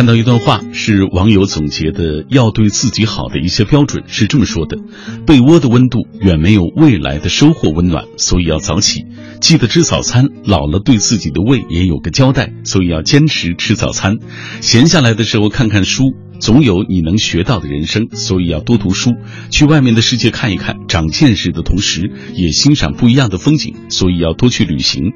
看到一段话，是网友总结的要对自己好的一些标准，是这么说的：被窝的温度远没有未来的收获温暖，所以要早起，记得吃早餐，老了对自己的胃也有个交代，所以要坚持吃早餐。闲下来的时候看看书。总有你能学到的人生，所以要多读书，去外面的世界看一看，长见识的同时，也欣赏不一样的风景。所以要多去旅行，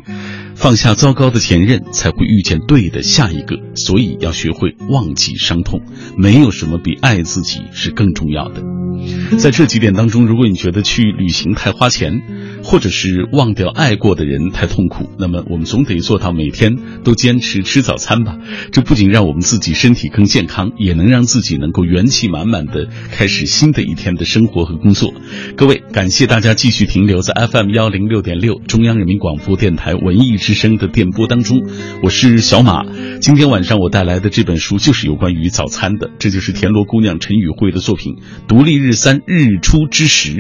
放下糟糕的前任，才会遇见对的下一个。所以要学会忘记伤痛，没有什么比爱自己是更重要的。在这几点当中，如果你觉得去旅行太花钱，或者是忘掉爱过的人太痛苦，那么我们总得做到每天都坚持吃早餐吧。这不仅让我们自己身体更健康，也能让让自己能够元气满满的开始新的一天的生活和工作。各位，感谢大家继续停留在 FM 幺零六点六中央人民广播电台文艺之声的电波当中。我是小马，今天晚上我带来的这本书就是有关于早餐的，这就是田螺姑娘陈宇慧的作品《独立日三日出之时》。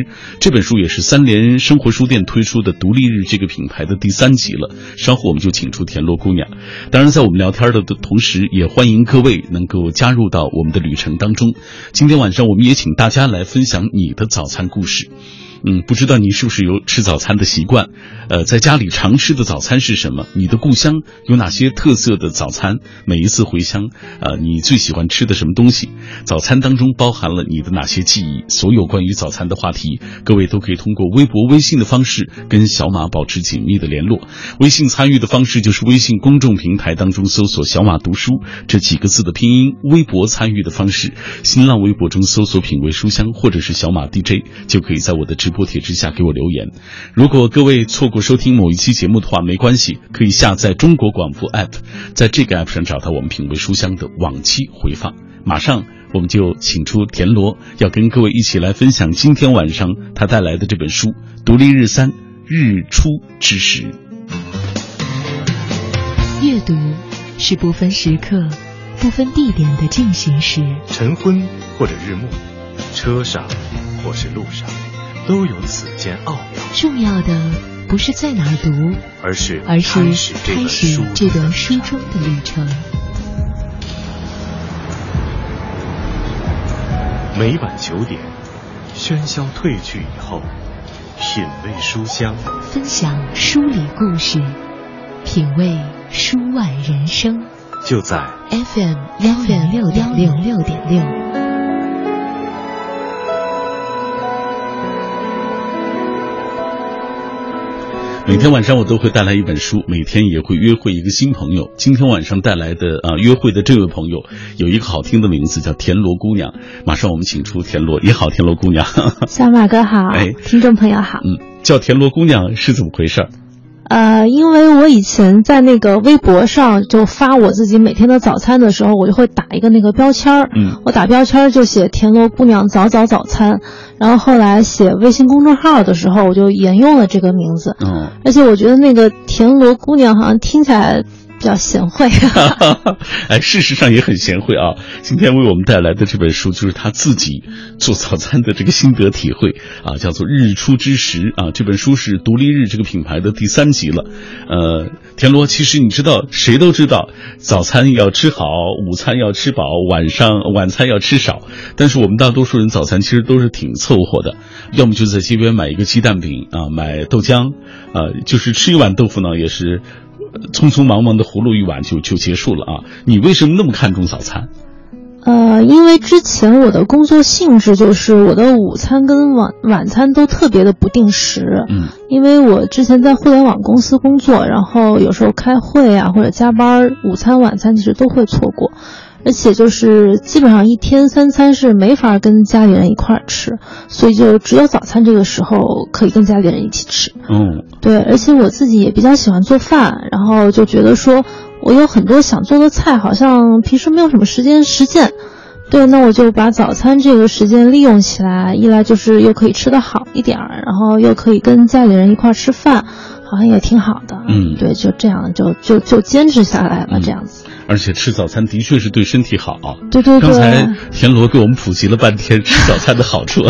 这本书也是三联生活书店。推出的独立日这个品牌的第三集了，稍后我们就请出田螺姑娘。当然，在我们聊天的同时，也欢迎各位能够加入到我我们的旅程当中。今天晚上，我们也请大家来分享你的早餐故事。嗯，不知道你是不是有吃早餐的习惯？呃，在家里常吃的早餐是什么？你的故乡有哪些特色的早餐？每一次回乡，呃，你最喜欢吃的什么东西？早餐当中包含了你的哪些记忆？所有关于早餐的话题，各位都可以通过微博、微信的方式跟小马保持紧密的联络。微信参与的方式就是微信公众平台当中搜索“小马读书”这几个字的拼音；微博参与的方式，新浪微博中搜索“品味书香”或者是“小马 DJ”，就可以在我的直。播帖之下给我留言。如果各位错过收听某一期节目的话，没关系，可以下载中国广播 app，在这个 app 上找到我们品味书香的往期回放。马上我们就请出田螺，要跟各位一起来分享今天晚上他带来的这本书《独立日三日出之时》。阅读是不分时刻、不分地点的进行时，晨昏或者日暮，车上或是路上。都有此间奥妙。重要的不是在哪儿读，而是而是开始这段书中的旅程。每晚九点，喧嚣褪去以后，品味书香，分享书里故事，品味书外人生。就在 FM 幺零六点六六点六。每天晚上我都会带来一本书，每天也会约会一个新朋友。今天晚上带来的啊，约会的这位朋友有一个好听的名字，叫田螺姑娘。马上我们请出田螺，你好，田螺姑娘。小马哥好，哎，听众朋友好。嗯，叫田螺姑娘是怎么回事？呃，因为我以前在那个微博上就发我自己每天的早餐的时候，我就会打一个那个标签儿。嗯，我打标签儿就写“田螺姑娘早早早餐”，然后后来写微信公众号的时候，我就沿用了这个名字。嗯，而且我觉得那个“田螺姑娘”好像听起来。比较贤惠，哎，事实上也很贤惠啊。今天为我们带来的这本书，就是他自己做早餐的这个心得体会啊，叫做《日出之时》啊。这本书是独立日这个品牌的第三集了。呃，田螺，其实你知道，谁都知道，早餐要吃好，午餐要吃饱，晚上晚餐要吃少。但是我们大多数人早餐其实都是挺凑合的，要么就在街边买一个鸡蛋饼啊，买豆浆，啊，就是吃一碗豆腐脑也是。匆匆忙忙的葫芦一碗就就结束了啊！你为什么那么看重早餐？呃，因为之前我的工作性质就是我的午餐跟晚晚餐都特别的不定时。嗯，因为我之前在互联网公司工作，然后有时候开会啊或者加班，午餐晚餐其实都会错过。而且就是基本上一天三餐是没法跟家里人一块儿吃，所以就只有早餐这个时候可以跟家里人一起吃。嗯，对，而且我自己也比较喜欢做饭，然后就觉得说我有很多想做的菜，好像平时没有什么时间实践。对，那我就把早餐这个时间利用起来，一来就是又可以吃得好一点儿，然后又可以跟家里人一块儿吃饭，好像也挺好的。嗯，对，就这样就就就坚持下来了，这样子。而且吃早餐的确是对身体好。对对对。刚才田螺给我们普及了半天吃早餐的好处，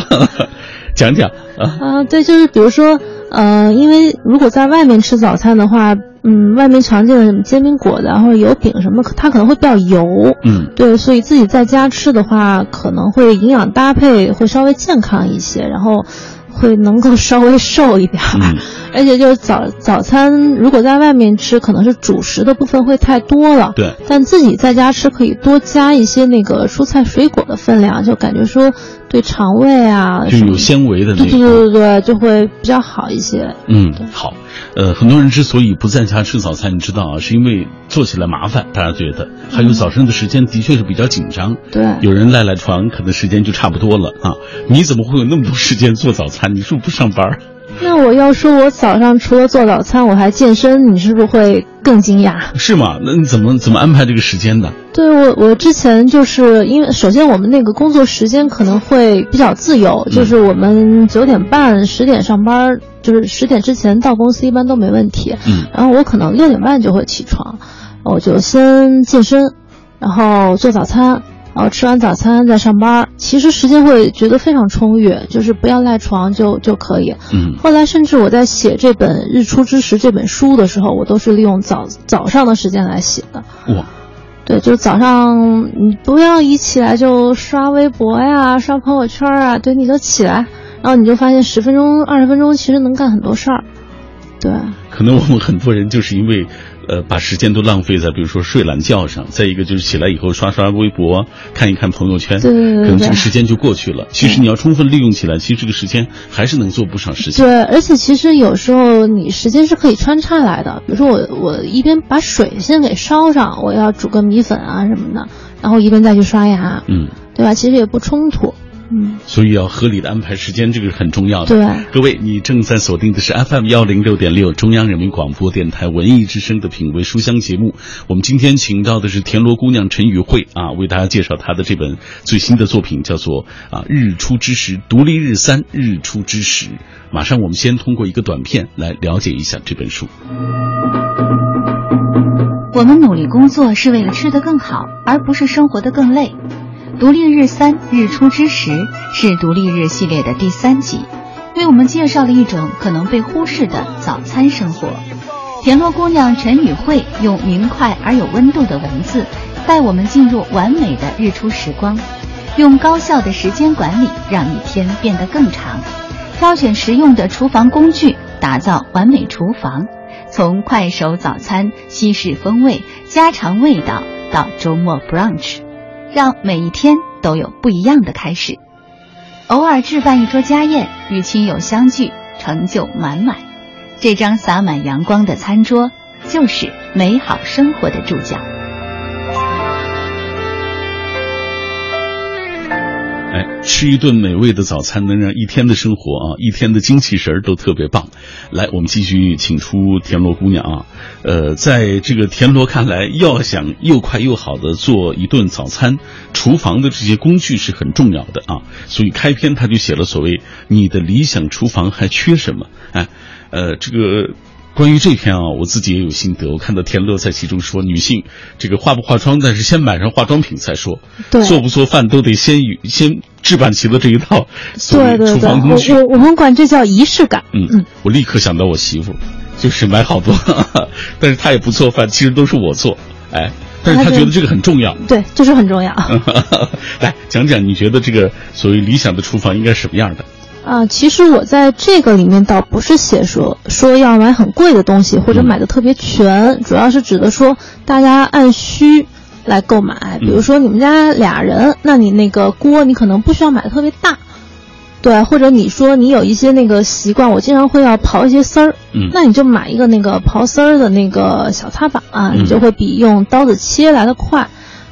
讲讲啊。啊，对，就是比如说，呃，因为如果在外面吃早餐的话，嗯，外面常见的什么煎饼果子啊或者油饼什么，它可能会比较油。嗯，对，所以自己在家吃的话，可能会营养搭配会稍微健康一些，然后会能够稍微瘦一点儿。嗯而且就是早早餐，如果在外面吃，可能是主食的部分会太多了。对，但自己在家吃可以多加一些那个蔬菜水果的分量，就感觉说对肠胃啊就有纤维的那对对。对对对，就会比较好一些。嗯，好，呃，很多人之所以不在家吃早餐，你知道啊，是因为做起来麻烦，大家觉得，还有早上的时间的确是比较紧张。对有人赖赖床，可能时间就差不多了啊。你怎么会有那么多时间做早餐？你是不是不上班？那我要说，我早上除了做早餐，我还健身，你是不是会更惊讶？是吗？那你怎么怎么安排这个时间的？对我，我之前就是因为首先我们那个工作时间可能会比较自由，就是我们九点半、十点上班，就是十点之前到公司一般都没问题。嗯然后我可能六点半就会起床，我就先健身，然后做早餐，然后吃完早餐再上班。其实时间会觉得非常充裕，就是不要赖床就就可以。嗯后来甚至我在写这本《日出之时》这本书的时候，我都是利用早早上的时间来写的。哇，对，就是早上你不要一起来就刷微博呀、刷朋友圈啊，对，你就起来，然后你就发现十分钟、二十分钟其实能干很多事儿。对，可能我们很多人就是因为，呃，把时间都浪费在比如说睡懒觉上，再一个就是起来以后刷刷微博，看一看朋友圈，对对对对可能这个时间就过去了。其实你要充分利用起来，其实这个时间还是能做不少事情。对，而且其实有时候你时间是可以穿插来的，比如说我我一边把水先给烧上，我要煮个米粉啊什么的，然后一边再去刷牙，嗯，对吧？其实也不冲突。嗯，所以要合理的安排时间，这个是很重要的。对各位，你正在锁定的是 FM 幺零六点六中央人民广播电台文艺之声的品味书香节目。我们今天请到的是田螺姑娘陈雨慧啊，为大家介绍她的这本最新的作品，叫做啊《日出之时》，独立日三日出之时。马上我们先通过一个短片来了解一下这本书。我们努力工作是为了吃得更好，而不是生活得更累。独立日三日出之时是独立日系列的第三集，为我们介绍了一种可能被忽视的早餐生活。田螺姑娘陈雨慧用明快而有温度的文字，带我们进入完美的日出时光，用高效的时间管理让一天变得更长，挑选实用的厨房工具，打造完美厨房。从快手早餐、西式风味、家常味道到周末 brunch，让每一天都有不一样的开始。偶尔置办一桌家宴，与亲友相聚，成就满满。这张洒满阳光的餐桌，就是美好生活的注脚。哎，吃一顿美味的早餐，能让一天的生活啊，一天的精气神儿都特别棒。来，我们继续请出田螺姑娘啊。呃，在这个田螺看来，要想又快又好的做一顿早餐，厨房的这些工具是很重要的啊。所以开篇他就写了所谓“你的理想厨房还缺什么”。哎，呃，这个。关于这篇啊，我自己也有心得。我看到田乐在其中说，女性这个化不化妆，但是先买上化妆品再说。对做不做饭都得先与先置办齐了这一套所谓厨对对对，房工具。我我我们管这叫仪式感。嗯，我立刻想到我媳妇，就是买好多，但是她也不做饭，其实都是我做。哎，但是她觉得这个很重要。对，就是很重要。来讲讲，你觉得这个所谓理想的厨房应该什么样的？啊，其实我在这个里面倒不是写说说要买很贵的东西，或者买的特别全，主要是指的说大家按需来购买。比如说你们家俩人，那你那个锅你可能不需要买的特别大，对，或者你说你有一些那个习惯，我经常会要刨一些丝儿，嗯。那你就买一个那个刨丝儿的那个小擦板、啊，嗯。你就会比用刀子切来的快。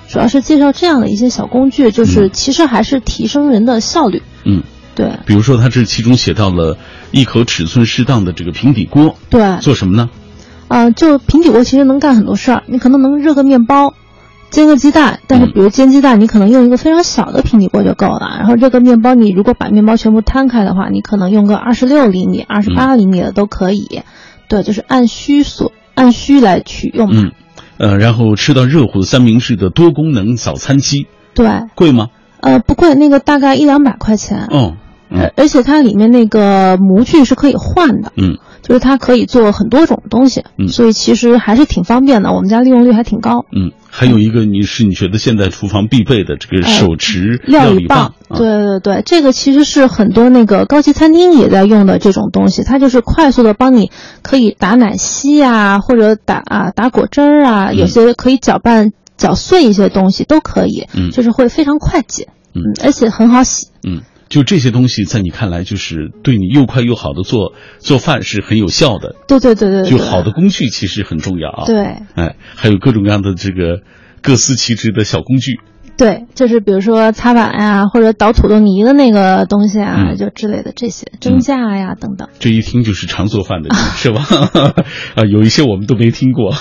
主要是介绍这样的一些小工具，就是嗯。其实还是提升人的效率。嗯，对比如说，他这其中写到了一口尺寸适当的这个平底锅，对，做什么呢？啊、就平底锅其实能干很多事儿，你可能能热个面包，煎个鸡蛋，但是嗯比如煎鸡蛋，你可能用一个非常小的平底锅就够了。然后热个面包，你如果把面包全部摊开的话，你可能用个二十六厘米、二十八厘米的都可以。对，就是按需所按需来取用嘛。嗯，呃，然后吃到热乎的三明治的多功能早餐机，对，贵吗？呃，不贵，那个大概一两百块钱。哦，嗯而而且它里面那个模具是可以换的，嗯就是它可以做很多种东西，嗯所以其实还是挺方便的。我们家利用率还挺高。嗯，还有一个你是你觉得现在厨房必备的这个手持哎料理棒，啊对对对，这个其实是很多那个高级餐厅也在用的这种东西，它就是快速的帮你可以打奶昔啊，或者打啊打果汁儿啊，嗯有些可以搅拌搅碎一些东西都可以，嗯就是会非常快捷，嗯而且很好洗。嗯，就这些东西在你看来就是对你又快又好的做做饭是很有效的，对对对对对，就好的工具其实很重要啊。，对哎，还有各种各样的这个各司其职的小工具。对，就是比如说擦碗呀、或者捣土豆泥的那个东西啊，嗯就之类的这些蒸架呀、等等。这一听就是常做饭的人，是吧？啊，有一些我们都没听过，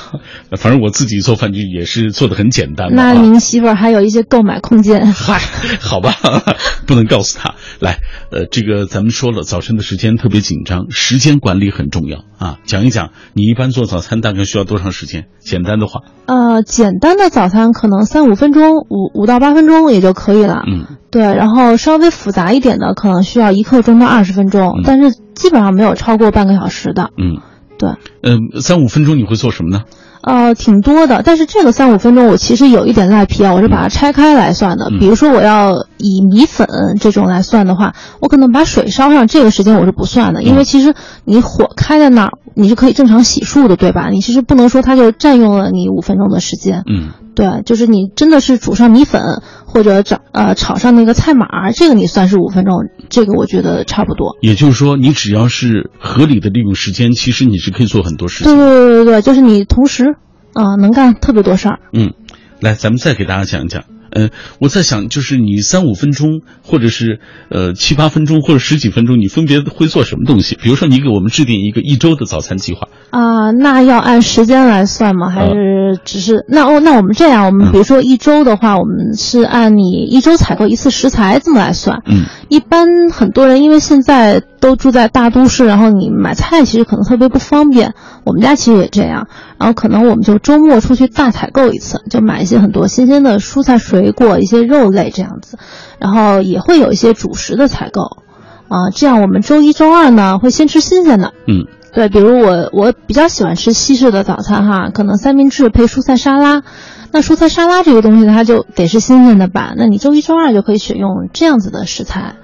反正我自己做饭就也是做的很简单嘛。那啊您媳妇儿还有一些购买空间。嗨，好吧，不能告诉她。来，呃，这个咱们说了，早晨的时间特别紧张，时间管理很重要啊。讲一讲，你一般做早餐大概需要多长时间？简单的话，呃，简单的早餐可能三五分钟，五五五到八分钟也就可以了。嗯对，然后稍微复杂一点的，可能需要一刻钟到二十分钟，嗯但是基本上没有超过半个小时的。嗯对，嗯，三五分钟你会做什么呢？呃，挺多的，但是这个三五分钟我其实有一点赖皮啊，我是把它拆开来算的。嗯比如说我要以米粉这种来算的话，我可能把水烧上，这个时间我是不算的，因为其实你火开在那儿，你是可以正常洗漱的，对吧？你其实不能说它就占用了你五分钟的时间。嗯对，就是你真的是煮上米粉或者炒呃炒上那个菜码，这个你算是五分钟，这个我觉得差不多。也就是说，你只要是合理的利用时间，其实你是可以做很多事对情。对对对对，就是你同时啊、能干特别多事儿。嗯，来，咱们再给大家讲一讲。呃，我在想，就是你三五分钟，或者是呃七八分钟，或者十几分钟，你分别会做什么东西？比如说，你给我们制定一个一周的早餐计划。啊、那要按时间来算吗？还是只是、那哦？那我们这样，我们比如说一周的话，我们是按你一周采购一次食材这么来算。嗯一般很多人因为现在都住在大都市，然后你买菜其实可能特别不方便。我们家其实也这样，然后可能我们就周末出去大采购一次，就买一些很多新鲜的蔬菜水果、一些肉类这样子，然后也会有一些主食的采购。啊、这样我们周一周二呢会先吃新鲜的，嗯对，比如我我比较喜欢吃西式的早餐哈，可能三明治配蔬菜沙拉。那蔬菜沙拉这个东西它就得是新鲜的吧？那你周一周二就可以选用这样子的食材。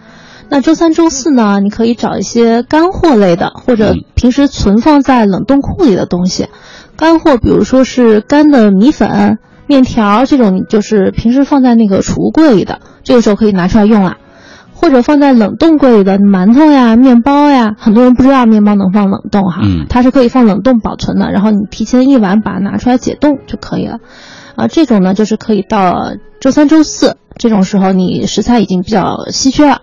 那周三周四呢，你可以找一些干货类的，或者嗯平时存放在冷冻库里的东西。干货，比如说是干的米粉、面条这种，你就是平时放在那个储物柜里的，这个时候可以拿出来用了。或者放在冷冻柜里的馒头呀、面包呀，很多人不知道面包能放冷冻哈，嗯它是可以放冷冻保存的，然后你提前一晚把它拿出来解冻就可以了。啊，这种呢就是可以到周三、周四这种时候，你食材已经比较稀缺了，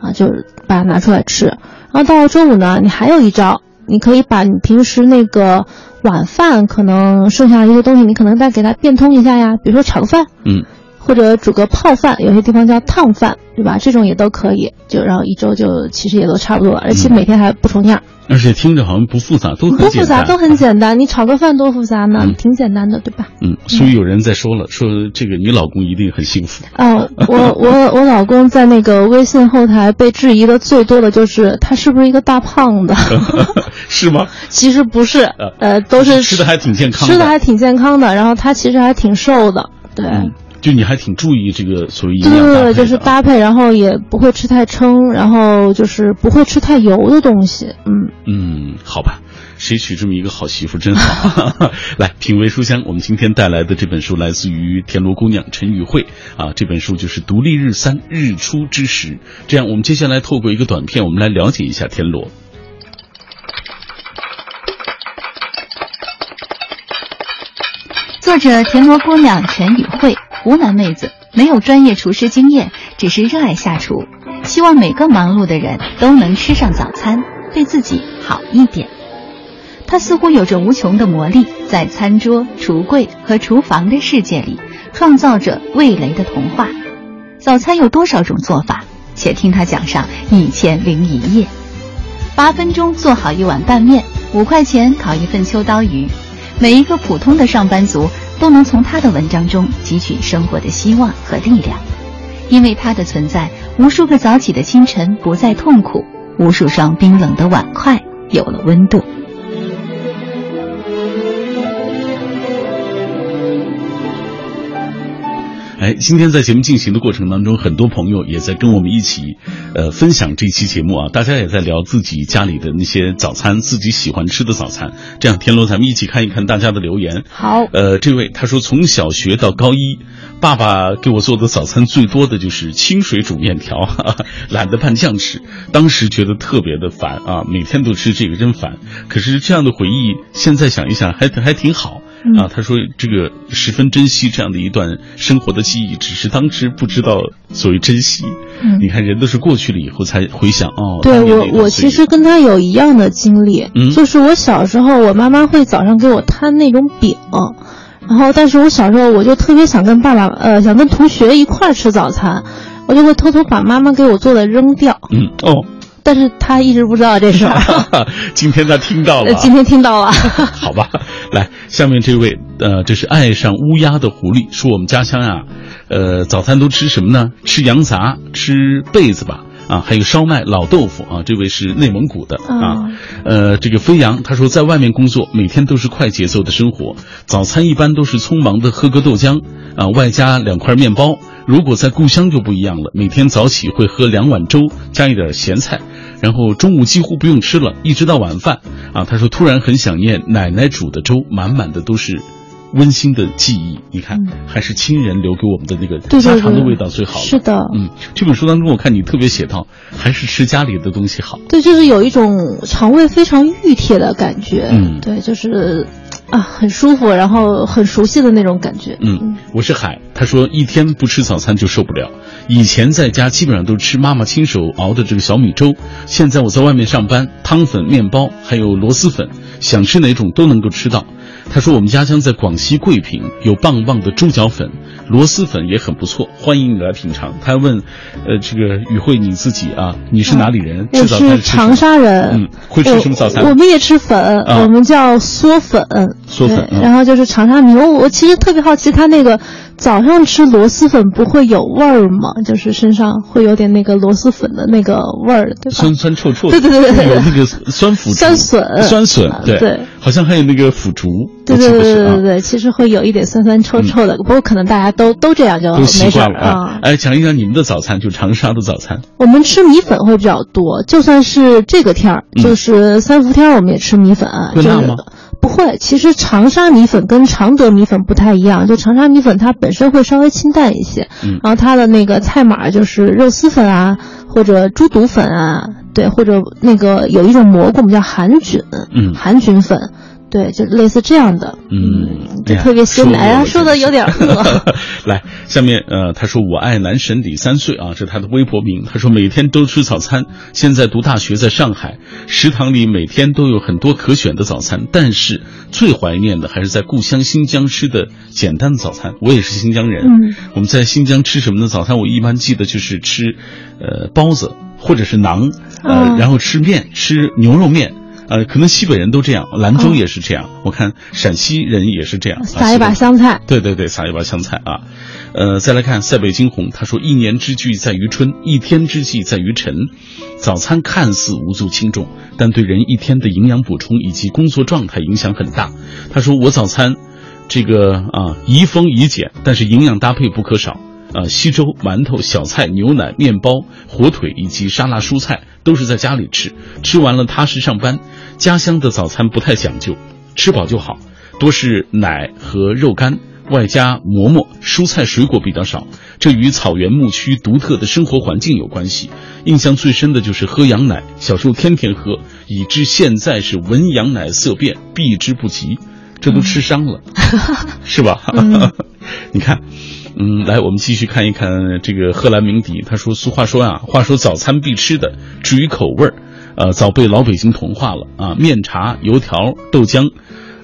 啊，就是把它拿出来吃。然后到了周五呢，你还有一招，你可以把你平时那个晚饭可能剩下的一些东西，你可能再给它变通一下呀，比如说炒个饭，嗯。或者煮个泡饭，有些地方叫烫饭，对吧？这种也都可以，就然后一周就其实也都差不多了，而且嗯。每天还不重样，而且听着好像不复杂，都很不复杂，都很简单。你炒个饭多复杂呢？嗯挺简单的，对吧？嗯，所以有人在说了，说这个你老公一定很幸福。哦，我我我老公在那个微信后台被质疑的最多的就是他是不是一个大胖子？是吗？其实不是，呃，都是吃的还挺健康的，吃的还挺健康的，然后他其实还挺瘦的，对。嗯，就你还挺注意这个所谓营对对对，养搭配的啊就是搭配，然后也不会吃太撑，然后就是不会吃太油的东西，嗯。嗯，好吧，谁娶这么一个好媳妇真好。来，品味书香，我们今天带来的这本书来自于田螺姑娘陈宇慧啊，这本书就是《独立日三日出之时》。这样，我们接下来透过一个短片，我们来了解一下田螺。作者田螺姑娘陈宇慧，湖南妹子，没有专业厨师经验，只是热爱下厨，希望每个忙碌的人都能吃上早餐，对自己好一点。她似乎有着无穷的魔力，在餐桌、橱柜和厨房的世界里，创造着味蕾的童话。早餐有多少种做法？且听她讲上一千零一夜。八分钟做好一碗拌面，五块钱烤一份秋刀鱼。每一个普通的上班族都能从他的文章中汲取生活的希望和力量，因为他的存在，无数个早起的清晨不再痛苦，无数双冰冷的碗筷有了温度。哎，今天在节目进行的过程当中，很多朋友也在跟我们一起，呃，分享这期节目啊。大家也在聊自己家里的那些早餐，自己喜欢吃的早餐。这样，天罗，咱们一起看一看大家的留言。好，呃，这位他说，从小学到高一，爸爸给我做的早餐最多的就是清水煮面条，哈 哈懒得拌酱吃。当时觉得特别的烦啊，每天都吃这个真烦。可是这样的回忆，现在想一想还还挺好。啊，他说这个十分珍惜这样的一段生活的记忆，只是当时不知道所谓珍惜。嗯。你看人都是过去了以后才回想哦。对我，我其实跟他有一样的经历，嗯。就是我小时候，我妈妈会早上给我摊那种饼，然后但是我小时候我就特别想跟爸爸，呃，想跟同学一块儿吃早餐，我就会偷偷把妈妈给我做的扔掉，嗯哦，但是他一直不知道这事儿，今天他听到了 今天听到了，好吧，来，下面这位，呃，这是爱上乌鸦的狐狸，说我们家乡啊，呃，早餐都吃什么呢？吃羊杂，吃被子吧。啊，还有烧麦、老豆腐啊，这位是内蒙古的啊，呃，这个飞扬他说，在外面工作，每天都是快节奏的生活，早餐一般都是匆忙的喝个豆浆，啊，外加两块面包。如果在故乡就不一样了，每天早起会喝两碗粥，加一点咸菜，然后中午几乎不用吃了，一直到晚饭。啊，他说突然很想念奶奶煮的粥，满满的都是温馨的记忆。你看，还是亲人留给我们的那个家常的味道最好了。是的，嗯，这本书当中我看你特别写到，还是吃家里的东西好。对，就是有一种肠胃非常熨帖的感觉，嗯对，就是啊，很舒服，然后很熟悉的那种感觉，嗯，我是海。他说一天不吃早餐就受不了。以前在家基本上都吃妈妈亲手熬的这个小米粥，现在我在外面上班，汤粉、面包还有螺蛳粉，想吃哪种都能够吃到。他说我们家乡在广西桂平，有棒棒的猪脚粉，螺蛳粉也很不错，欢迎你来品尝。他还问，呃，这个宇慧你自己啊，你是哪里人？我吃早餐是长沙人，嗯，会吃什么早餐？我？我们也吃粉，啊我们叫嗦粉，嗦粉然后就是长沙牛。我我其实特别好奇，他那个早上吃螺蛳粉不会有味儿吗？就是身上会有点那个螺蛳粉的那个味儿，对吧？酸酸臭臭的，对对对对对有那个酸腐酸笋酸笋啊，对对好像还有那个腐竹，对对对对对对，其实会有一点酸酸臭臭的，不过可能大家都都这样就习惯了啊。哎，讲一讲你们的早餐，就长沙的早餐。我们吃米粉会比较多，就算是这个天儿，嗯就是三伏天儿，我们也吃米粉。就是会辣吗不会，其实长沙米粉跟常德米粉不太一样，就长沙米粉它本身会稍微清淡一些，嗯然后它的那个菜码就是肉丝粉啊，或者猪肚粉啊，对，或者那个有一种蘑菇我们叫含菌，嗯韩菌粉。对，就类似这样的，嗯就特别鲜奶。哎呀，说的有点饿。来，下面呃，他说我爱男神李三岁啊，这是他的微博名。他说每天都吃早餐，现在读大学在上海，食堂里每天都有很多可选的早餐，但是最怀念的还是在故乡新疆吃的简单的早餐。我也是新疆人，嗯，我们在新疆吃什么呢？早餐我一般记得就是吃，呃，包子或者是馕，呃，嗯然后吃面，吃牛肉面。呃，可能西北人都这样，兰州哦也是这样，我看陕西人也是这样，啊撒一把香菜，对对对，撒一把香菜啊。呃，再来看塞北惊鸿，他说：“一年之计在于春，一天之计在于晨。早餐看似无足轻重，但对人一天的营养补充以及工作状态影响很大。”他说：“我早餐这个啊宜丰宜简，但是营养搭配不可少。”呃，稀粥、馒头、小菜、牛奶、面包、火腿以及沙拉、蔬菜都是在家里吃，吃完了踏实上班。家乡的早餐不太讲究，吃饱就好，多是奶和肉干，外加馍馍，蔬菜水果比较少。这与草原牧区独特的生活环境有关系。印象最深的就是喝羊奶，小时候天天喝，以致现在是闻羊奶色变，避之不及。这都吃伤了，是吧？你看。嗯，来，我们继续看一看这个荷兰鸣笛。他说：“俗话说啊，话说早餐必吃的，至于口味儿，呃，早被老北京同化了啊。面茶、油条、豆浆，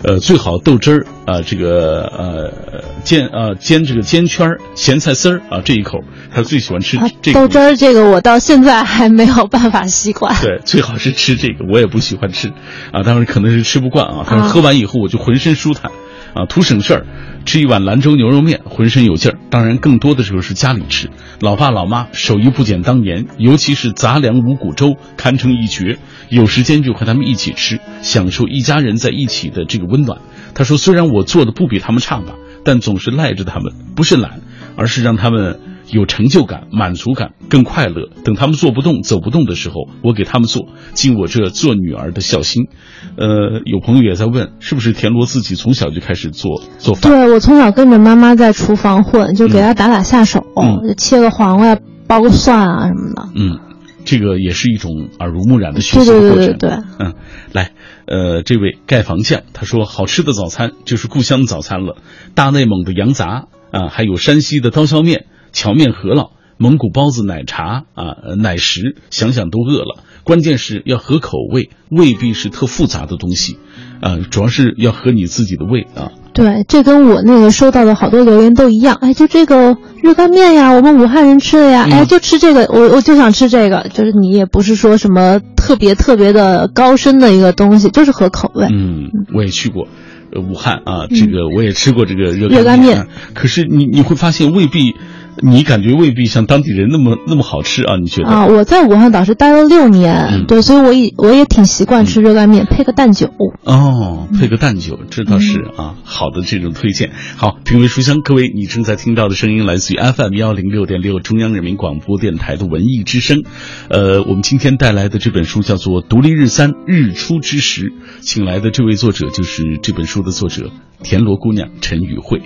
呃，最好豆汁儿啊，这个呃煎呃煎这个煎圈儿、咸菜丝儿啊，这一口他最喜欢吃啊这个豆汁儿这个我到现在还没有办法习惯。对，最好是吃这个，我也不喜欢吃，啊，当然可能是吃不惯啊，但是啊喝完以后我就浑身舒坦，啊，啊图省事儿，吃一碗兰州牛肉面，浑身有劲儿。当然，更多的时候是家里吃，老爸老妈手艺不减当年，尤其是杂粮五谷粥，堪称一绝。有时间就和他们一起吃，享受一家人在一起的这个温暖。他说，虽然我做的不比他们差吧，但总是赖着他们，不是懒，而是让他们。有成就感、满足感，更快乐。等他们做不动、走不动的时候，我给他们做，尽我这做女儿的孝心。呃，有朋友也在问，是不是田螺自己从小就开始做做饭？对，我从小跟着妈妈在厨房混，就给她打打下手，切个黄瓜、剥个蒜啊什么的。嗯，这个也是一种耳濡目染的学习过程。对对对对。嗯，来，呃，这位盖房匠他说，好吃的早餐就是故乡的早餐了，大内蒙的羊杂啊，还有山西的刀削面。荞面饸饹、蒙古包子、奶茶啊、奶食，想想都饿了。关键是要合口味，未必是特复杂的东西，啊，主要是要合你自己的胃啊。对，这跟我那个收到的好多留言都一样。哎，就这个热干面呀，我们武汉人吃的呀，哎，就吃这个，我我就想吃这个。就是你也不是说什么特别特别的高深的一个东西，就是合口味。嗯，我也去过。武汉啊，这个我也吃过这个热热干面，可是你你会发现未必，你感觉未必像当地人那么那么好吃啊？你觉得？啊，我在武汉倒是待了六年，对，所以我也我也挺习惯吃热干面，配个蛋酒。哦，配个蛋酒，这倒是啊，好的这种推荐。好，品味书香，各位，你正在听到的声音来自于 FM 幺零六点六中央人民广播电台的文艺之声。呃，我们今天带来的这本书叫做《独立日三日出之时》，请来的这位作者就是这本书。的作者田螺姑娘陈雨慧，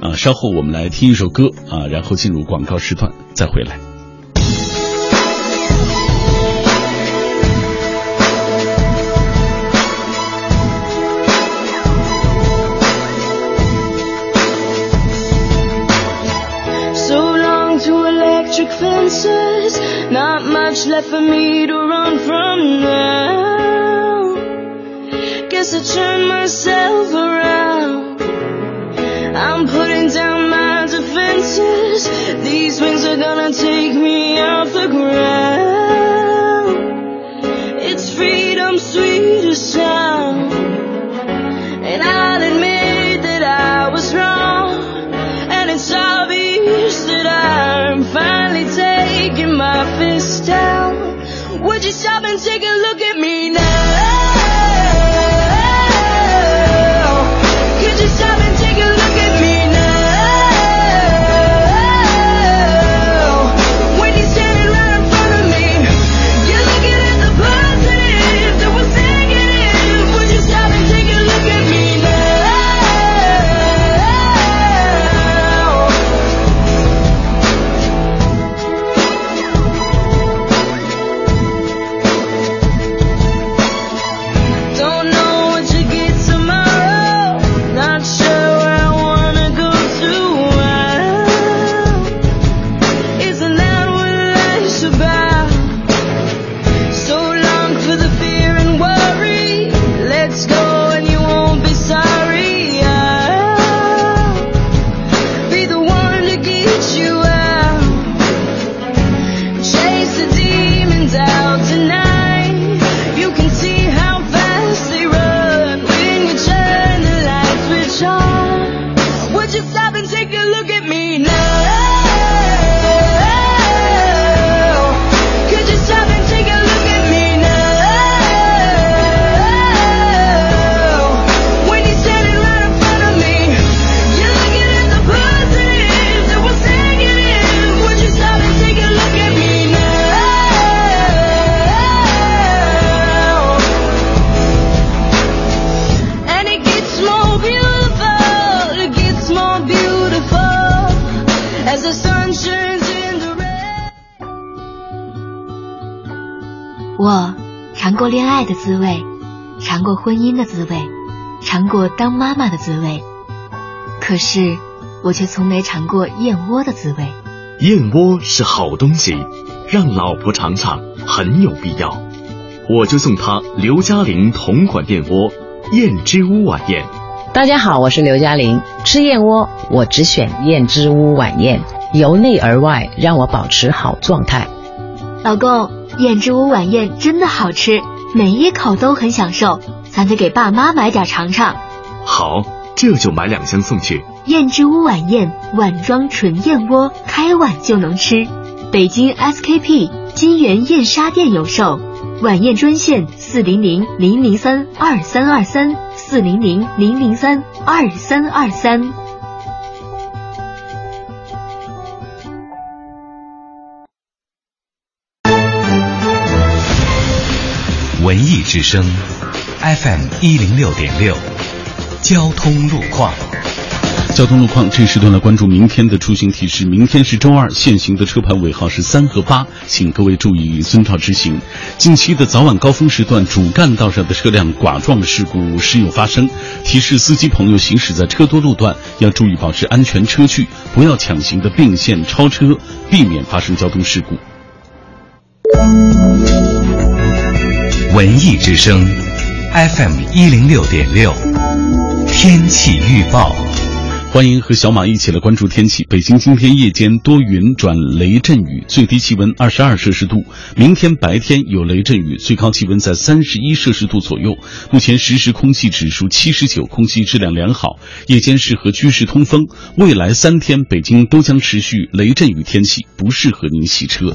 啊，稍后我们来听一首歌啊，然后进入广告时段再回来。guess I turned myself It's freedom, sweetest sound. And I'll admit that I was wrong. And it's obvious that I'm finally taking my 爱的滋味，尝过婚姻的滋味，尝过当妈妈的滋味，可是我却从没尝过燕窝的滋味。燕窝是好东西，让老婆尝尝很有必要。我就送她刘嘉玲同款燕窝燕之屋晚宴。大家好，我是刘嘉玲。吃燕窝，我只选燕之屋晚宴，由内而外让我保持好状态。老公。燕之屋晚宴真的好吃，每一口都很享受，咱得给爸妈买点尝尝。好，这就买两箱送去。燕之屋晚宴，碗装纯燕窝，开碗就能吃。北京 SKP 金源燕莎店有售，晚宴专线四零零零零三二三二三四零零零零三二三二三。文艺之声，FM 一零六点六，交通路况。交通路况，这时段来关注明天的出行提示。明天是周二，限行的车牌尾号是三和八，请各位注意遵照执行。近期的早晚高峰时段，主干道上的车辆剐撞事故时有发生，提示司机朋友行驶在车多路段要注意保持安全车距，不要强行的并线超车，避免发生交通事故。文艺之声，FM 一零六点六，天气预报。欢迎和小马一起来关注天气。北京今天夜间多云转雷阵雨，最低气温二十二摄氏度。明天白天有雷阵雨，最高气温在三十一摄氏度左右。目前实时空气指数七十九，空气质量良好。夜间适合居室通风。未来三天北京都将持续雷阵雨天气，不适合您洗车。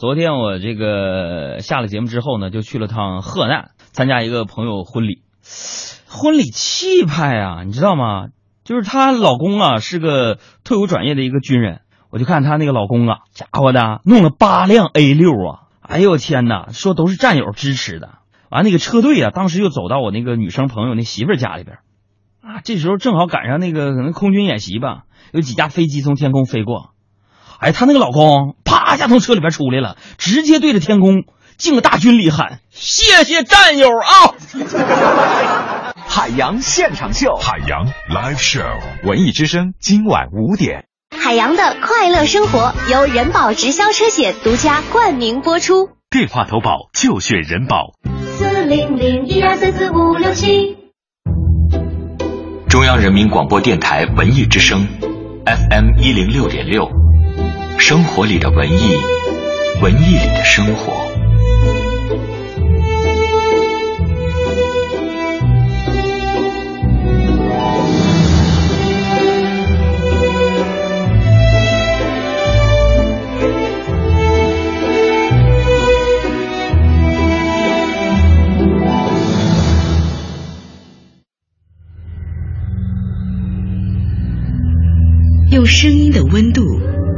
昨天我这个下了节目之后呢，就去了趟河南参加一个朋友婚礼。婚礼气派啊，你知道吗？就是她老公啊是个退伍转业的一个军人，我就看她那个老公啊，家伙的弄了八辆 A 六啊，哎呦我天哪，说都是战友支持的。完那个车队啊，当时就走到我那个女生朋友那媳妇家里边啊，这时候正好赶上那个可能空军演习吧。有几架飞机从天空飞过，哎，她那个老公啪一下从车里边出来了，直接对着天空敬个大军礼喊：“谢谢战友啊！”海洋现场秀，海洋 Live Show，文艺之声今晚五点。海洋的快乐生活由人保直销车险独家冠名播出，电话投保就选人保。四零零一二三四五六七。中央人民广播电台文艺之声。FM 一零六点六，生活里的文艺，文艺里的生活。用声音的温度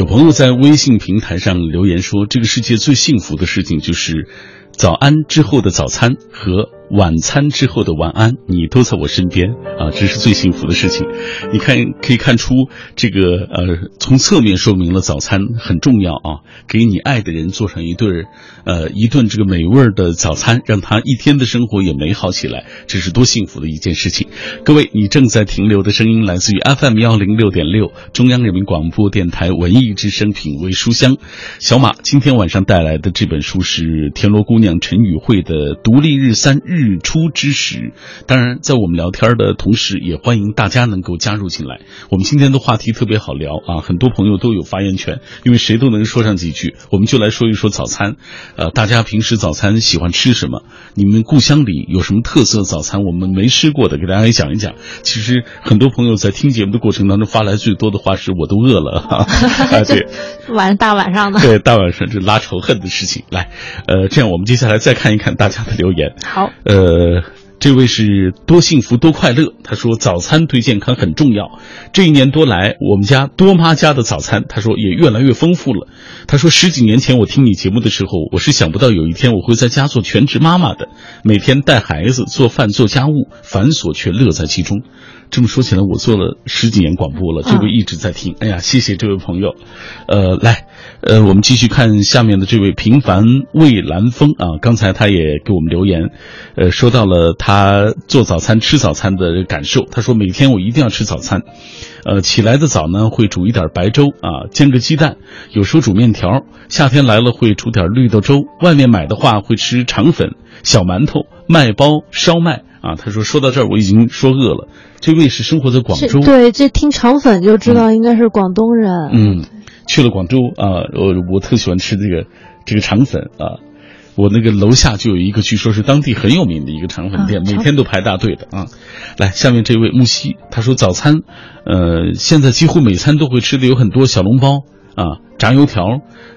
有朋友在微信平台上留言说：“这个世界最幸福的事情就是，早安之后的早餐和晚餐之后的晚安，你都在我身边啊，这是最幸福的事情。你看，可以看出这个呃，从侧面说明了早餐很重要啊，给你爱的人做上一顿呃一顿这个美味的早餐，让他一天的生活也美好起来，这是多幸福的一件事情。各位，你正在停留的声音来自于 FM 幺零六点六，中央人民广播电台文艺之声品味书香。小马今天晚上带来的这本书是田螺姑娘陈宇慧的《独立日三日》。日出之时。当然，在我们聊天的同时，也欢迎大家能够加入进来。我们今天的话题特别好聊啊，很多朋友都有发言权，因为谁都能说上几句。我们就来说一说早餐，呃，大家平时早餐喜欢吃什么？你们故乡里有什么特色早餐？我们没吃过的，给大家也讲一讲。其实很多朋友在听节目的过程当中发来最多的话是我都饿了哈，啊对，晚大晚上的，对大晚上这拉仇恨的事情。来，呃，这样我们接下来再看一看大家的留言。好，呃。这位是多幸福多快乐，他说早餐对健康很重要。这一年多来，我们家多妈家的早餐，他说也越来越丰富了。他说十几年前我听你节目的时候，我是想不到有一天我会在家做全职妈妈的，每天带孩子、做饭、做家务，繁琐却乐在其中。这么说起来，我做了十几年广播了，这位一直在听。哎呀，谢谢这位朋友。呃，来，呃，我们继续看下面的这位平凡魏兰峰啊，刚才他也给我们留言，呃，说到了他做早餐、吃早餐的感受。他说每天我一定要吃早餐，呃，起来的早呢会煮一点白粥啊，煎个鸡蛋，有时候煮面条。夏天来了会煮点绿豆粥，外面买的话会吃肠粉、小馒头、麦包、烧麦。啊，他说说到这儿我已经说饿了。这位是生活在广州，对，这听肠粉就知道应该是广东人。嗯，去了广州啊，我我特喜欢吃这个这个肠粉啊。我那个楼下就有一个，据说是当地很有名的一个肠粉店，每天都排大队的啊。来，下面这位木西，他说早餐，呃，现在几乎每餐都会吃的有很多小笼包啊，炸油条，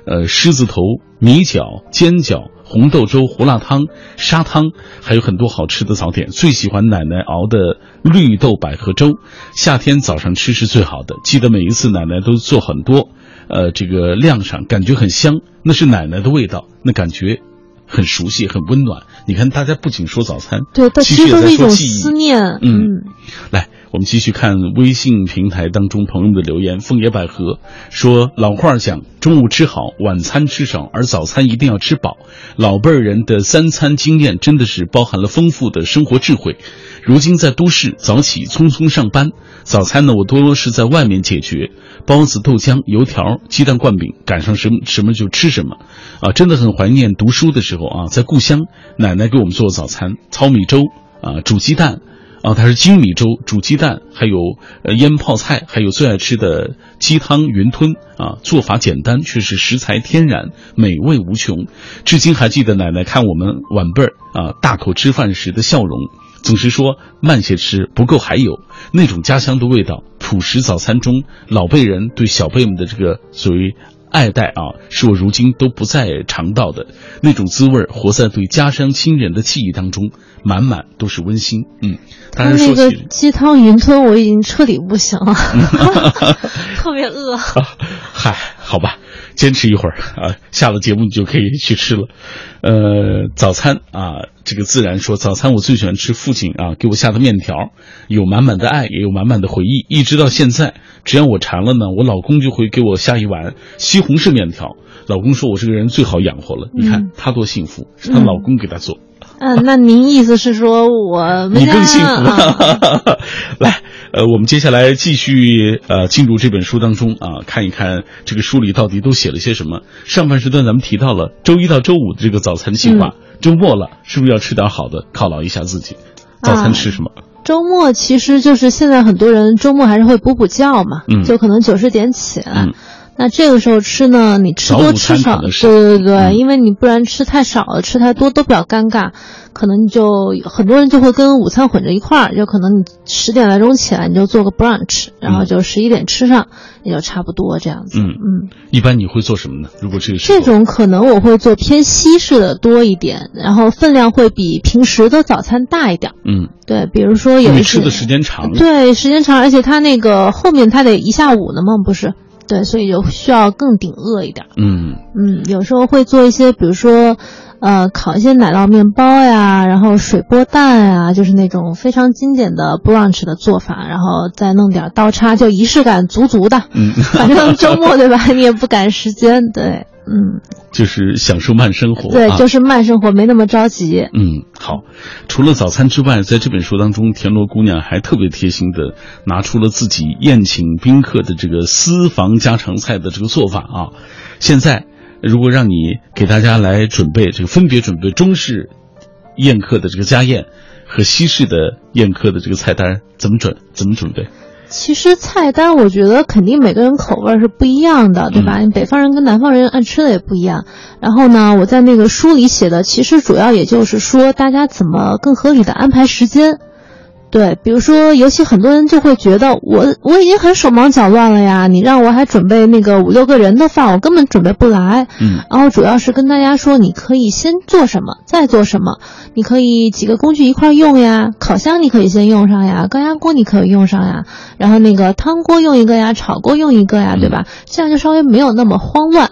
呃，狮子头、米饺、煎饺。红豆粥、胡辣汤、砂汤，还有很多好吃的早点。最喜欢奶奶熬的绿豆百合粥，夏天早上吃是最好的。记得每一次奶奶都做很多，呃，这个晾上，感觉很香，那是奶奶的味道，那感觉很熟悉，很温暖。你看，大家不仅说早餐，对，其实都是一种思念。嗯，来。我们继续看微信平台当中朋友的留言。枫叶百合说：“老话讲，中午吃好，晚餐吃少，而早餐一定要吃饱。老辈儿人的三餐经验真的是包含了丰富的生活智慧。如今在都市早起匆匆上班，早餐呢我多多是在外面解决，包子、豆浆、油条、鸡蛋灌饼，赶上什么什么就吃什么。啊，真的很怀念读书的时候啊，在故乡奶奶给我们做早餐：糙米粥啊，煮鸡蛋。”啊，它是精米粥煮鸡蛋，还有呃腌泡菜，还有最爱吃的鸡汤云吞啊，做法简单，却是食材天然，美味无穷。至今还记得奶奶看我们晚辈儿啊大口吃饭时的笑容，总是说慢些吃，不够还有那种家乡的味道。朴实早餐中，老辈人对小辈们的这个所谓。爱戴啊，是我如今都不再尝到的那种滋味，活在对家乡亲人的记忆当中，满满都是温馨。嗯，当然说起鸡汤云吞，我已经彻底不行了，特别饿。嗨，好吧。坚持一会儿啊，下了节目你就可以去吃了。呃，早餐啊，这个自然说早餐我最喜欢吃父亲啊给我下的面条，有满满的爱，也有满满的回忆。一直到现在，只要我馋了呢，我老公就会给我下一碗西红柿面条。老公说我这个人最好养活了，你看他多幸福，是他老公给他做。嗯，那您意思是说我你更幸福？来。呃，我们接下来继续呃进入这本书当中啊，看一看这个书里到底都写了些什么。上半时段咱们提到了周一到周五的这个早餐计划，周末了是不是要吃点好的犒劳一下自己？早餐吃什么？周末其实就是现在很多人周末还是会补补觉嘛，就可能九十点起来。那这个时候吃呢，你吃多吃少，对对对，因为你不然吃太少了，吃太多都比较尴尬，可能你就很多人就会跟午餐混着一块儿，就可能你十点来钟起来，你就做个 brunch，然后就十一点吃上，也就差不多这样子。嗯嗯，一般你会做什么呢？如果这个这种可能我会做偏西式的多一点，然后分量会比平时的早餐大一点。嗯，对，比如说有一些吃的时间长，对，时间长，而且它那个后面它得一下午呢嘛，不是？对，所以就需要更顶饿一点。嗯嗯，有时候会做一些，比如说，呃，烤一些奶酪面包呀，然后水波蛋呀，就是那种非常经典的 brunch 的做法，然后再弄点刀叉，就仪式感足足的。嗯，反正周末对吧？你也不赶时间，对。嗯，就是享受慢生活，对，就是慢生活，没那么着急。嗯，好。除了早餐之外，在这本书当中，田螺姑娘还特别贴心的拿出了自己宴请宾客的这个私房家常菜的这个做法啊。现在，如果让你给大家来准备这个分别准备中式、宴客的这个家宴和西式的宴客的这个菜单怎么准怎么准备？其实菜单我觉得肯定每个人口味是不一样的，对吧？北方人跟南方人爱吃的也不一样。然后呢，我在那个书里写的，其实主要也就是说大家怎么更合理的安排时间。对，比如说，尤其很多人就会觉得我我已经很手忙脚乱了呀，你让我还准备那个五六个人的饭，我根本准备不来。嗯，然后主要是跟大家说，你可以先做什么，再做什么，你可以几个工具一块用呀，烤箱你可以先用上呀，高压锅你可以用上呀，然后那个汤锅用一个呀，炒锅用一个呀，对吧？这样就稍微没有那么慌乱。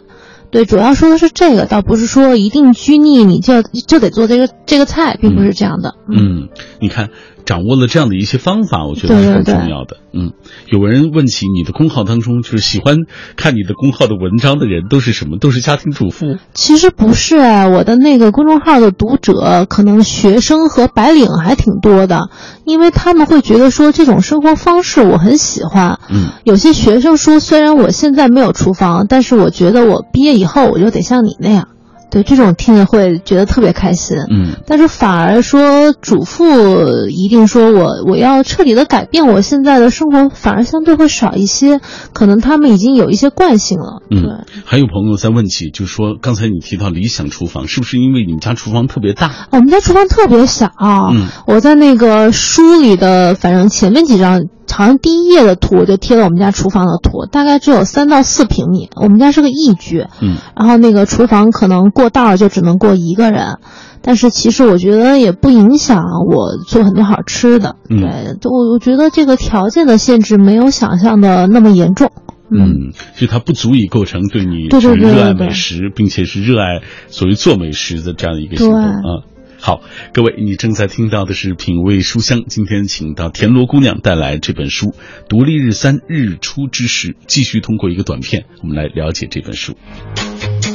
对，主要说的是这个，倒不是说一定拘泥你就就得做这个这个菜，并不是这样的。嗯，你看。掌握了这样的一些方法，我觉得是很重要的。嗯，有人问起你的公号当中，就是喜欢看你的公号的文章的人都是什么？都是家庭主妇？其实不是，我的那个公众号的读者可能学生和白领还挺多的，因为他们会觉得说这种生活方式我很喜欢。嗯，有些学生说，虽然我现在没有厨房，但是我觉得我毕业以后我就得像你那样。对这种听着会觉得特别开心，嗯，但是反而说主妇一定说我我要彻底的改变我现在的生活，反而相对会少一些，可能他们已经有一些惯性了。嗯，还有朋友在问起，就说刚才你提到理想厨房，是不是因为你们家厨房特别大？我们家厨房特别小，嗯，我在那个书里的反正前面几张。好像第一页的图就贴了我们家厨房的图，大概只有三到四平米。我们家是个一居，嗯，然后那个厨房可能过道就只能过一个人，但是其实我觉得也不影响我做很多好吃的。对，我我觉得这个条件的限制没有想象的那么严重。嗯，就它不足以构成对你热爱美食，并且是热爱所谓做美食的这样一个行动啊。好，各位，你正在听到的是品味书香。今天请到田螺姑娘带来这本书《独立日三日出之时》，继续通过一个短片，我们来了解这本书。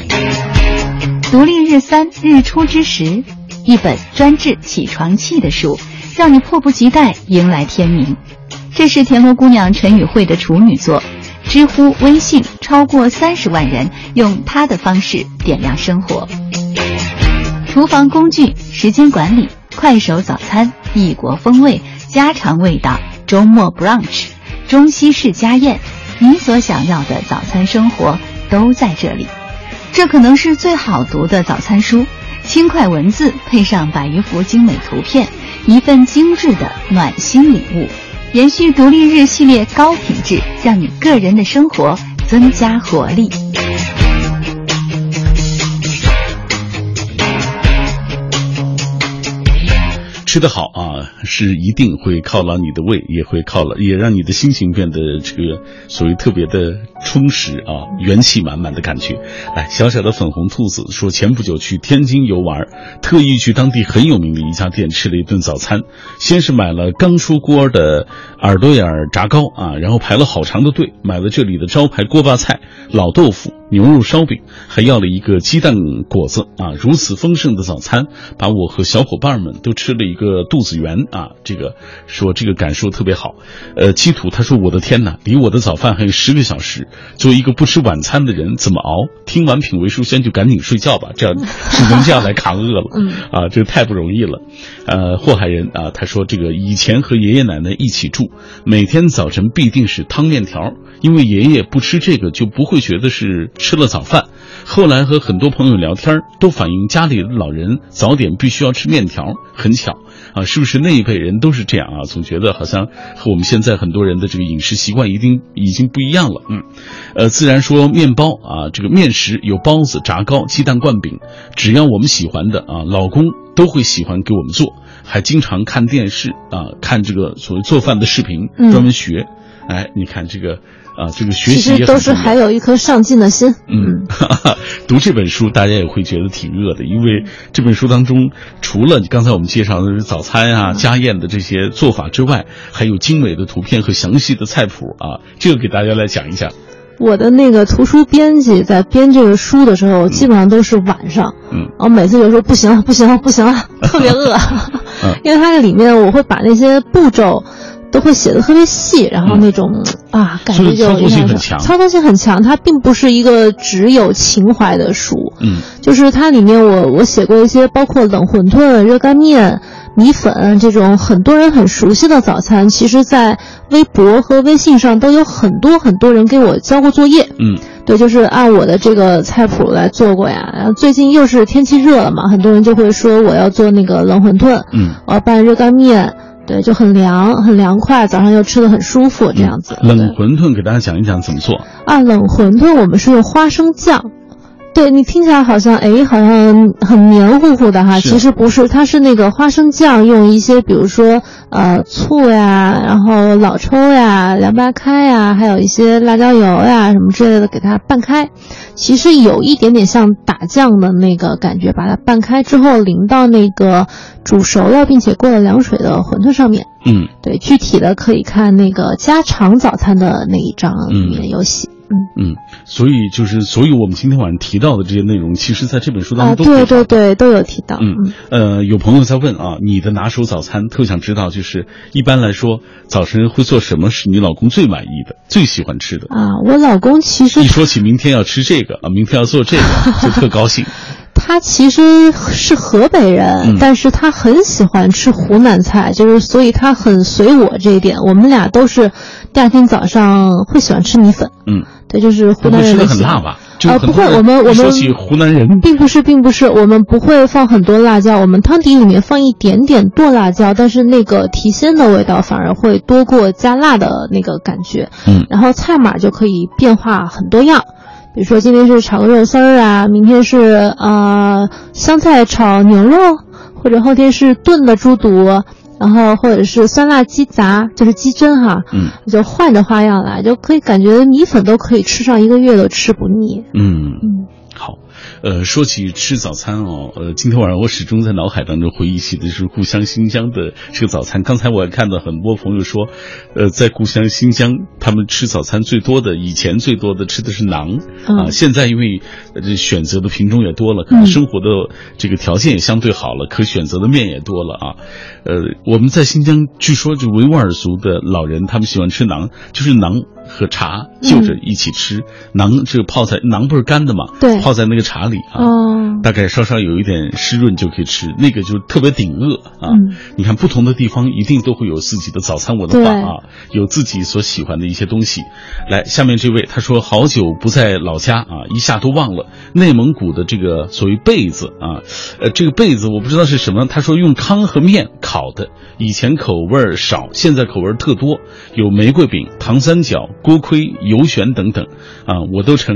《独立日三日出之时》，一本专治起床气的书，让你迫不及待迎来天明。这是田螺姑娘陈宇慧的处女作，知乎、微信超过三十万人用她的方式点亮生活。厨房工具、时间管理、快手早餐、异国风味、家常味道、周末 brunch、中西式家宴，你所想要的早餐生活都在这里。这可能是最好读的早餐书，轻快文字配上百余幅精美图片，一份精致的暖心礼物。延续独立日系列高品质，让你个人的生活增加活力。吃得好啊，是一定会犒劳你的胃，也会犒劳，也让你的心情变得这个所谓特别的充实啊，元气满满的感觉。来，小小的粉红兔子说，前不久去天津游玩，特意去当地很有名的一家店吃了一顿早餐。先是买了刚出锅的耳朵眼炸糕啊，然后排了好长的队，买了这里的招牌锅巴菜老豆腐。牛肉烧饼，还要了一个鸡蛋果子啊！如此丰盛的早餐，把我和小伙伴们都吃了一个肚子圆啊！这个说这个感受特别好。呃，七土他说：“我的天哪，离我的早饭还有十个小时，作为一个不吃晚餐的人，怎么熬？听完品味书先就赶紧睡觉吧，这样只能这样来扛饿了。啊，这太不容易了。呃，祸害人啊！他说这个以前和爷爷奶奶一起住，每天早晨必定是汤面条，因为爷爷不吃这个，就不会觉得是。”吃了早饭，后来和很多朋友聊天，都反映家里的老人早点必须要吃面条。很巧啊，是不是那一辈人都是这样啊？总觉得好像和我们现在很多人的这个饮食习惯一定已经不一样了。嗯，呃，自然说面包啊，这个面食有包子、炸糕、鸡蛋灌饼，只要我们喜欢的啊，老公都会喜欢给我们做，还经常看电视啊，看这个所谓做饭的视频，专门学。哎，你看这个。啊，这个学习其实都是还有一颗上进的心。嗯，读这本书大家也会觉得挺饿的，因为这本书当中除了刚才我们介绍的早餐啊、家宴的这些做法之外，还有精美的图片和详细的菜谱啊。这个给大家来讲一讲。我的那个图书编辑在编这个书的时候，基本上都是晚上。嗯，然后每次就说不行了，不行了，不行了，特别饿 因为它这里面我会把那些步骤。都会写的特别细，然后那种、啊感觉就操作性很强。操作性很强，它并不是一个只有情怀的书，嗯。就是它里面我我写过一些包括冷馄饨、热干面、米粉这种很多人很熟悉的早餐，其实在微博和微信上都有很多很多人给我交过作业。嗯。对，就是按我的这个菜谱来做过呀。然后最近又是天气热了嘛，很多人就会说我要做那个冷馄饨，嗯，我要拌热干面，对，就很凉很凉快，早上又吃的很舒服这样子。冷馄饨给大家讲一讲怎么做。啊，冷馄饨我们是用花生酱。对你听起来好像哎，好像很黏糊糊的哈，其实不是，它是那个花生酱，用一些比如说呃醋呀，然后老抽呀、凉白开呀，还有一些辣椒油呀什么之类的给它拌开，其实有一点点像打酱的那个感觉，把它拌开之后淋到那个煮熟了并且过了凉水的馄饨上面。嗯对，具体的可以看那个家常早餐的那一章里面有写。嗯，所以就是，所以我们今天晚上提到的这些内容，其实在这本书当啊，中都对对对，都有提到。嗯，呃，有朋友在问啊，你的拿手早餐，特想知道，就是一般来说，早晨会做什么是你老公最满意的、最喜欢吃的？啊，我老公其实一说起明天要吃这个啊，明天要做这个，就特高兴。他其实是河北人，嗯但是他很喜欢吃湖南菜，就是所以他很随我这一点。我们俩都是第二天早上会喜欢吃米粉。嗯，对，就是湖南人吃的很辣吧？啊呃，不会，我们我们说起湖南人，并不是，并不是，我们不会放很多辣椒，我们汤底里面放一点点剁辣椒，但是那个提鲜的味道反而会多过加辣的那个感觉。嗯，然后菜码就可以变化很多样，比如说今天是炒个肉丝儿啊，明天是呃香菜炒牛肉，或者后天是炖的猪肚，然后或者是酸辣鸡杂，就是鸡胗哈，嗯，就换着花样来，就可以感觉米粉都可以吃上一个月都吃不腻。嗯嗯，好。呃，说起吃早餐哦，呃，今天晚上我始终在脑海当中回忆起的是故乡新疆的这个早餐。刚才我也看到很多朋友说，呃，在故乡新疆，他们吃早餐最多的，以前最多的吃的是馕啊、嗯现在因为呃这选择的品种也多了，可能嗯生活的这个条件也相对好了，可选择的面也多了啊。呃，我们在新疆，据说就维吾尔族的老人他们喜欢吃馕，就是馕和茶就着一起吃，馕这个泡在馕不是干的嘛，对泡在那个茶里啊，哦，大概稍稍有一点湿润就可以吃，那个就特别顶饿啊。嗯你看不同的地方一定都会有自己的早餐文化对啊，有自己所喜欢的一些东西。来，下面这位他说好久不在老家啊，一下都忘了内蒙古的这个所谓被子啊，呃，这个被子我不知道是什么，他说用糠和面烤的，以前口味少，现在口味特多，有玫瑰饼、糖三角、锅盔、油旋等等啊，我都成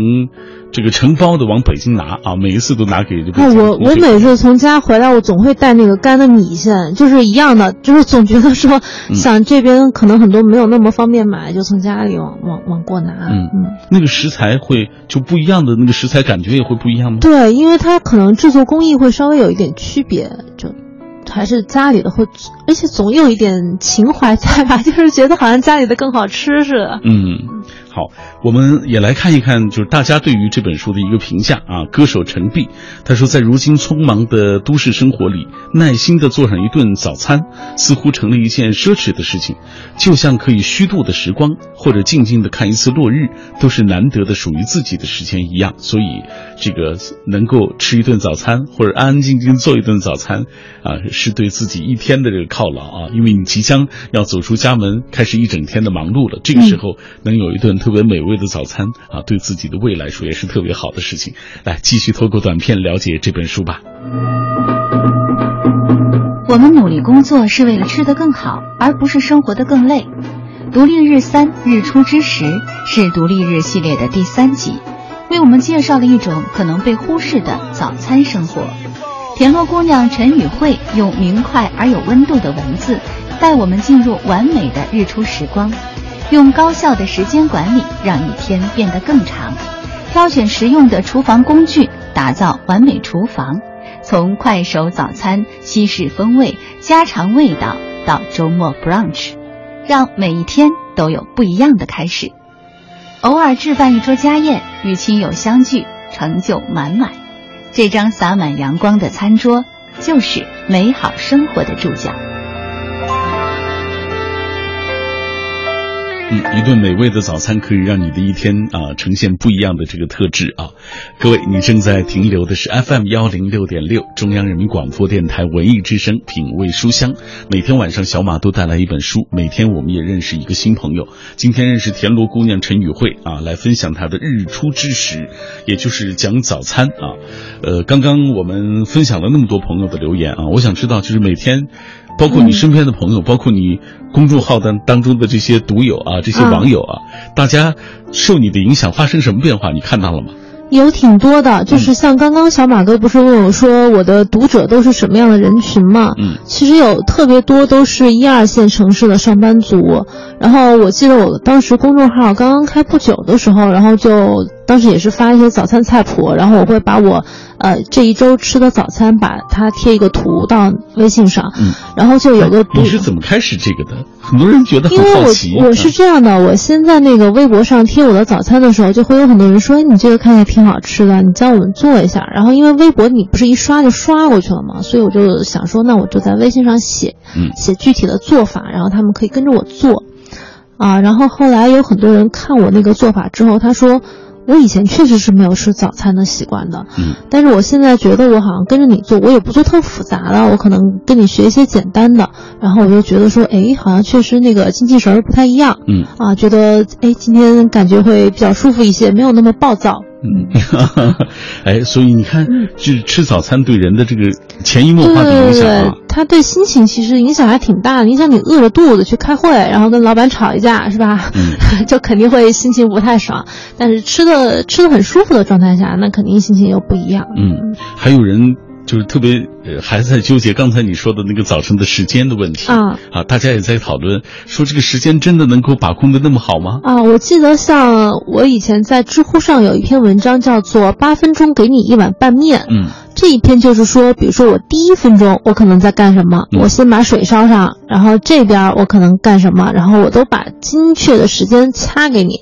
这个承包的往北京拿啊，每一次都拿给这北哎，我我每次从家回来，我总会带那个干的米线，就是一样的，就是总觉得说，嗯想这边可能很多没有那么方便买，就从家里往往往过拿。嗯嗯那个食材会就不一样的那个食材感觉也会不一样吗？对，因为它可能制作工艺会稍微有一点区别，就还是家里的会，而且总有一点情怀在吧，就是觉得好像家里的更好吃似的。嗯，好，我们也来看一看，就是大家对于这本书的一个评价啊。歌手陈碧他说，在如今匆忙的都市生活里，耐心的做上一顿早餐，似乎成了一件奢侈的事情，就像可以虚度的时光，或者静静的看一次落日，都是难得的属于自己的时间一样。所以，这个能够吃一顿早餐，或者安安静静做一顿早餐，啊，是对自己一天的这个犒劳啊，因为你即将要走出家门，开始一整天的忙碌了。这个时候能有一顿特别美味的早餐啊，对自己的胃来说也是特别好的事情。来，继续透过短片了解这本书吧。我们努力工作是为了吃得更好，而不是生活得更累。独立日三日出之时是独立日系列的第三集，为我们介绍了一种可能被忽视的早餐生活。田螺姑娘陈雨慧用明快而有温度的文字，带我们进入完美的日出时光，用高效的时间管理让一天变得更长，挑选实用的厨房工具，打造完美厨房。从快手早餐、西式风味、家常味道到周末 brunch，让每一天都有不一样的开始。偶尔置办一桌家宴，与亲友相聚，成就满满。这张洒满阳光的餐桌，就是美好生活的注脚。嗯，一顿美味的早餐可以让你的一天啊呈现不一样的这个特质啊。各位，你正在停留的是 FM 幺零六点六中央人民广播电台文艺之声品味书香。每天晚上小马都带来一本书，每天我们也认识一个新朋友。今天认识田螺姑娘陈宇慧啊，来分享她的日出之时，也就是讲早餐啊。呃，刚刚我们分享了那么多朋友的留言啊，我想知道就是每天。包括你身边的朋友，包括你公众号当当中的这些读友啊，这些网友啊，大家受你的影响发生什么变化？你看到了吗？有挺多的，就是像刚刚小马哥不是问我说我的读者都是什么样的人群嘛？嗯，其实有特别多都是一二线城市的上班族。然后我记得我当时公众号刚刚开不久的时候，然后就当时也是发一些早餐菜谱，然后我会把我。呃，这一周吃的早餐，把它贴一个图到微信上，嗯，然后就有个你是怎么开始这个的？很多人觉得很好奇。因为我我是这样的，我先在那个微博上贴我的早餐的时候，就会有很多人说，哎，你这个看起来挺好吃的，你教我们做一下。然后因为微博你不是一刷就刷过去了嘛，所以我就想说，那我就在微信上写，嗯，写具体的做法，然后他们可以跟着我做，啊，然后后来有很多人看我那个做法之后，他说。我以前确实是没有吃早餐的习惯的，嗯，但是我现在觉得我好像跟着你做，我也不做特复杂的，我可能跟你学一些简单的，然后我就觉得说，哎，好像确实那个精气神儿不太一样，嗯，啊，觉得哎今天感觉会比较舒服一些，没有那么暴躁。嗯，哎，所以你看，就是吃早餐对人的这个潜移默化的影响啊，他对心情其实影响还挺大的。你想，你饿着肚子去开会，然后跟老板吵一架，是吧？嗯，就肯定会心情不太爽。但是吃的吃的很舒服的状态下，那肯定心情又不一样。嗯，还有人。就是特别呃，还在纠结刚才你说的那个早晨的时间的问题啊啊！大家也在讨论说这个时间真的能够把控的那么好吗？啊，我记得像我以前在知乎上有一篇文章叫做《八分钟给你一碗拌面》，嗯，这一篇就是说，比如说我第一分钟我可能在干什么，我先把水烧上，然后这边我可能干什么，然后我都把精确的时间掐给你。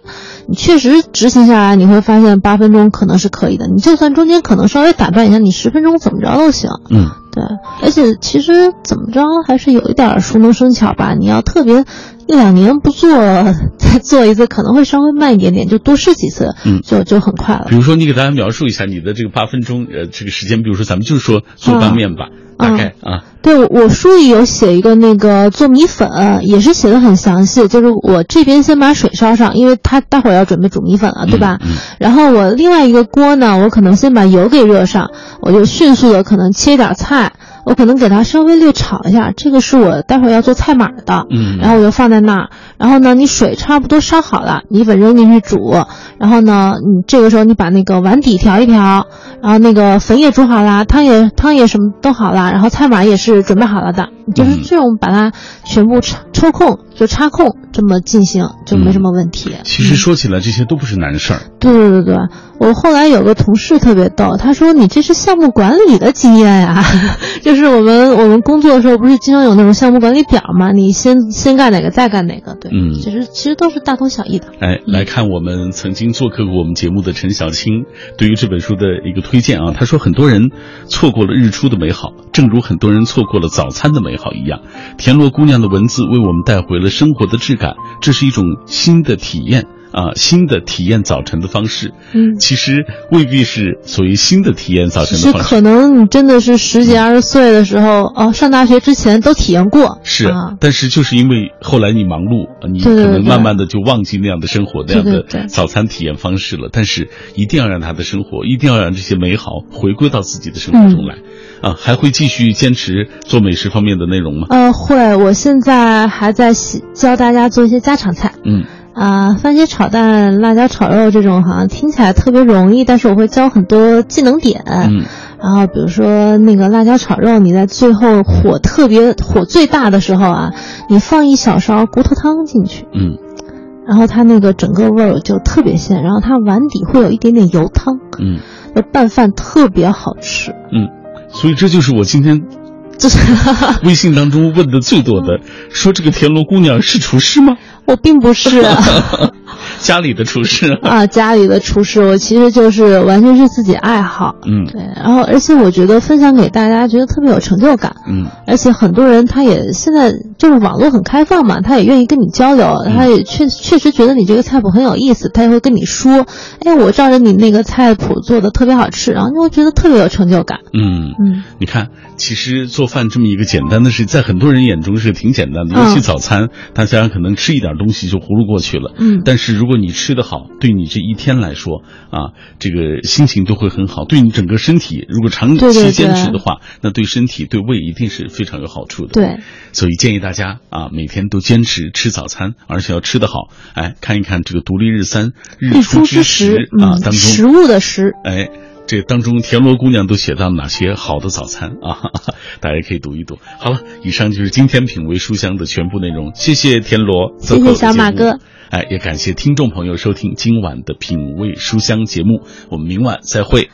你确实执行下来，你会发现八分钟可能是可以的。你就算中间可能稍微打断一下，你十分钟怎么着都行。嗯，对。而且其实怎么着还是有一点熟能生巧吧。你要特别一两年不做，再做一次可能会稍微慢一点点，就多试几次，嗯，就就很快了。比如说，你给大家描述一下你的这个八分钟呃这个时间，比如说咱们就说做拌面吧。大概啊，对我书里有写一个那个做米粉，也是写的很详细。就是我这边先把水烧上，因为他待会儿要准备煮米粉了，对吧？嗯。然后我另外一个锅呢，我可能先把油给热上，我就迅速的可能切点菜，我可能给它稍微略炒一下。这个是我待会儿要做菜码的，嗯。然后我就放在那儿。然后呢，你水差不多烧好了，米粉扔进去煮。然后呢，你这个时候你把那个碗底调一调，然后那个粉也煮好啦，汤也汤也什么都好啦。然后菜码也是准备好了的，就是这种把它全部抽抽空就插空这么进行就没什么问题。其实说起来这些都不是难事儿。对对对对，我后来有个同事特别逗，他说你这是项目管理的经验呀，就是我们我们工作的时候不是经常有那种项目管理表吗？你先先干哪个再干哪个，对，嗯，其实其实都是大同小异的。哎，来看我们曾经做客过我们节目的陈小青对于这本书的一个推荐啊，他说很多人错过了日出的美好，正如很多人错过了早餐的美好一样。田螺姑娘的文字为我们带回了生活的质感，这是一种新的体验啊，新的体验早晨的方式。嗯，其实未必是所谓新的体验早晨的方式，可能你真的是十几二十岁的时候哦，上大学之前都体验过。是，啊、但是就是因为后来你忙碌，你可能慢慢的就忘记那样的生活，那样的早餐体验方式了。但是一定要让他的生活，一定要让这些美好回归到自己的生活中来。嗯啊，还会继续坚持做美食方面的内容吗？呃，会，我现在还在教大家做一些家常菜。嗯，啊，番茄炒蛋、辣椒炒肉这种好像听起来特别容易，但是我会教很多技能点。嗯，然后比如说那个辣椒炒肉，你在最后火特别火最大的时候啊，你放一小勺骨头汤进去。嗯，然后它那个整个味儿就特别鲜，然后它碗底会有一点点油汤。嗯，拌饭特别好吃。嗯。所以这就是我今天，就是微信当中问的最多的，说这个田螺姑娘是厨师吗？我并不是。家里的厨师。啊，家里的厨师，我其实就是完全是自己爱好，嗯，对，然后而且我觉得分享给大家，觉得特别有成就感，嗯，而且很多人他也现在就是网络很开放嘛，他也愿意跟你交流，他也确确实觉得你这个菜谱很有意思，他也会跟你说，哎，我照着你那个菜谱做的特别好吃，然后你会觉得特别有成就感，嗯。嗯，你看，其实做饭这么一个简单的事，在很多人眼中是挺简单的，尤其早餐，大家可能吃一点东西就糊噜过去了，嗯，但是如果你吃的好，对你这一天来说啊，这个心情都会很好。对你整个身体，如果长期坚持的话，那对身体对胃一定是非常有好处的。对，所以建议大家啊，每天都坚持吃早餐，而且要吃得好。哎，看一看这个独立日三日出之时啊，当中食物的食，哎。这当中，田螺姑娘都写到哪些好的早餐啊？大家可以读一读。好了，以上就是今天品味书香的全部内容。谢谢田螺，谢谢小马哥。哎，也感谢听众朋友收听今晚的品味书香节目。我们明晚再会。